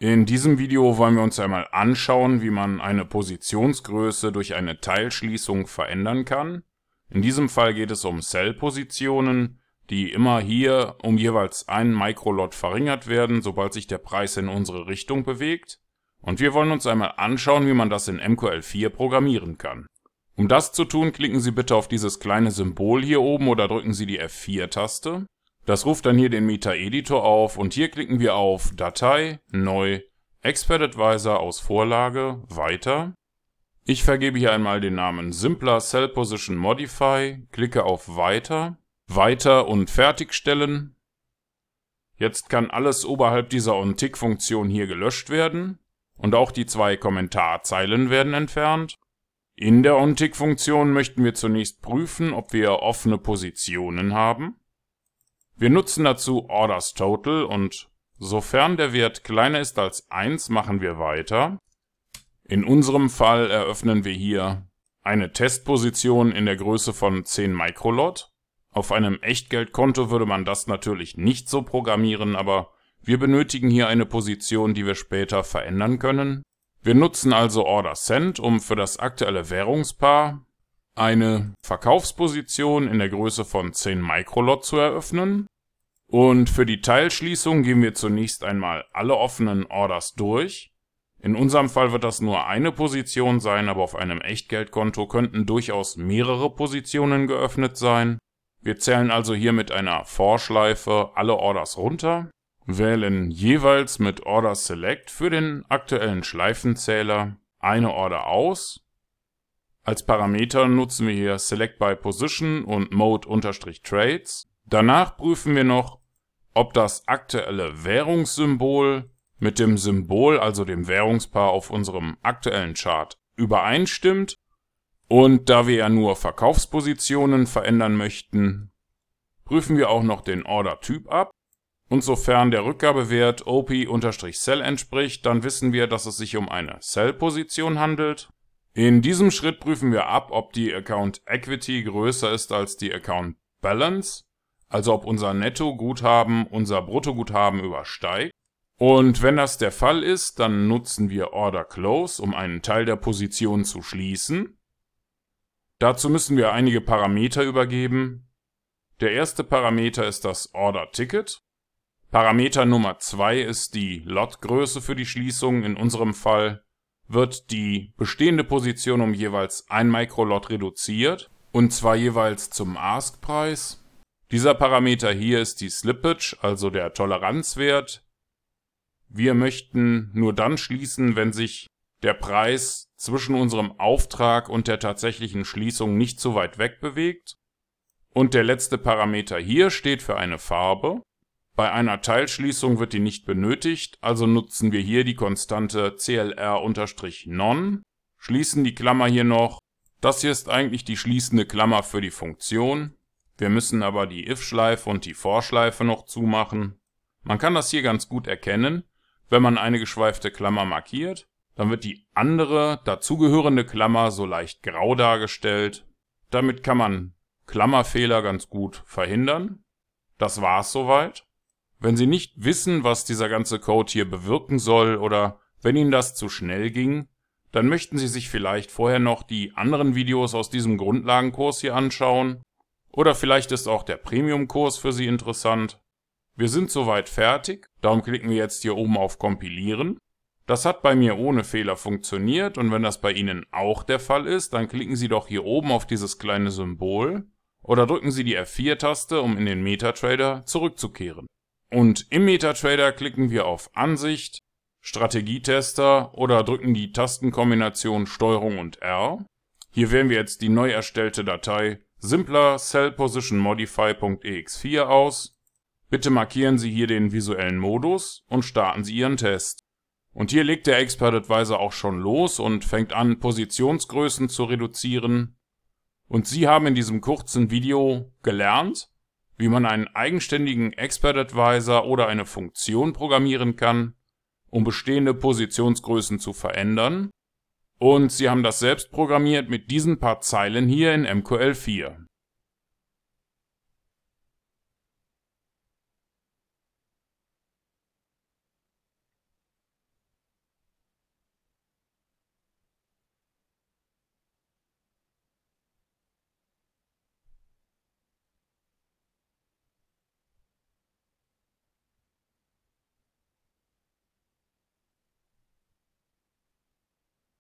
In diesem Video wollen wir uns einmal anschauen, wie man eine Positionsgröße durch eine Teilschließung verändern kann. In diesem Fall geht es um Cell-Positionen, die immer hier um jeweils einen Mikrolot verringert werden, sobald sich der Preis in unsere Richtung bewegt. Und wir wollen uns einmal anschauen, wie man das in MQL4 programmieren kann. Um das zu tun, klicken Sie bitte auf dieses kleine Symbol hier oben oder drücken Sie die F4-Taste. Das ruft dann hier den Meta-Editor auf und hier klicken wir auf Datei, Neu, Expert Advisor aus Vorlage, Weiter. Ich vergebe hier einmal den Namen Simpler Cell Position Modify, klicke auf Weiter, Weiter und Fertigstellen. Jetzt kann alles oberhalb dieser OnTick-Funktion hier gelöscht werden und auch die zwei Kommentarzeilen werden entfernt. In der OnTick-Funktion möchten wir zunächst prüfen, ob wir offene Positionen haben. Wir nutzen dazu Orders Total und sofern der Wert kleiner ist als 1, machen wir weiter. In unserem Fall eröffnen wir hier eine Testposition in der Größe von 10 Microlot. Auf einem Echtgeldkonto würde man das natürlich nicht so programmieren, aber wir benötigen hier eine Position, die wir später verändern können. Wir nutzen also Order Send, um für das aktuelle Währungspaar eine Verkaufsposition in der Größe von 10 Microlot zu eröffnen. Und für die Teilschließung gehen wir zunächst einmal alle offenen Orders durch. In unserem Fall wird das nur eine Position sein, aber auf einem Echtgeldkonto könnten durchaus mehrere Positionen geöffnet sein. Wir zählen also hier mit einer Vorschleife alle Orders runter, wählen jeweils mit Order Select für den aktuellen Schleifenzähler eine Order aus als Parameter nutzen wir hier Select by Position und Mode-Trades. Danach prüfen wir noch, ob das aktuelle Währungssymbol mit dem Symbol, also dem Währungspaar auf unserem aktuellen Chart, übereinstimmt. Und da wir ja nur Verkaufspositionen verändern möchten, prüfen wir auch noch den Order-Typ ab. Und sofern der Rückgabewert OP-Cell entspricht, dann wissen wir, dass es sich um eine Cell-Position handelt. In diesem Schritt prüfen wir ab, ob die Account Equity größer ist als die Account Balance, also ob unser Nettoguthaben unser Bruttoguthaben übersteigt. Und wenn das der Fall ist, dann nutzen wir Order Close, um einen Teil der Position zu schließen. Dazu müssen wir einige Parameter übergeben. Der erste Parameter ist das Order Ticket. Parameter Nummer zwei ist die Lotgröße für die Schließung, in unserem Fall wird die bestehende Position um jeweils ein Mikrolot reduziert, und zwar jeweils zum Ask-Preis. Dieser Parameter hier ist die Slippage, also der Toleranzwert. Wir möchten nur dann schließen, wenn sich der Preis zwischen unserem Auftrag und der tatsächlichen Schließung nicht zu weit weg bewegt. Und der letzte Parameter hier steht für eine Farbe. Bei einer Teilschließung wird die nicht benötigt, also nutzen wir hier die Konstante CLR-non, schließen die Klammer hier noch. Das hier ist eigentlich die schließende Klammer für die Funktion. Wir müssen aber die if-Schleife und die for-Schleife noch zumachen. Man kann das hier ganz gut erkennen. Wenn man eine geschweifte Klammer markiert, dann wird die andere dazugehörende Klammer so leicht grau dargestellt. Damit kann man Klammerfehler ganz gut verhindern. Das war's soweit. Wenn Sie nicht wissen, was dieser ganze Code hier bewirken soll oder wenn Ihnen das zu schnell ging, dann möchten Sie sich vielleicht vorher noch die anderen Videos aus diesem Grundlagenkurs hier anschauen. Oder vielleicht ist auch der Premium-Kurs für Sie interessant. Wir sind soweit fertig, darum klicken wir jetzt hier oben auf Kompilieren. Das hat bei mir ohne Fehler funktioniert und wenn das bei Ihnen auch der Fall ist, dann klicken Sie doch hier oben auf dieses kleine Symbol oder drücken Sie die F4-Taste, um in den MetaTrader zurückzukehren. Und im MetaTrader klicken wir auf Ansicht, Strategietester oder drücken die Tastenkombination STRG und R. Hier wählen wir jetzt die neu erstellte Datei simpler cellpositionmodify.ex4 aus. Bitte markieren Sie hier den visuellen Modus und starten Sie Ihren Test. Und hier legt der Expert Advisor auch schon los und fängt an, Positionsgrößen zu reduzieren. Und Sie haben in diesem kurzen Video gelernt, wie man einen eigenständigen Expert Advisor oder eine Funktion programmieren kann, um bestehende Positionsgrößen zu verändern. Und sie haben das selbst programmiert mit diesen paar Zeilen hier in MQL4.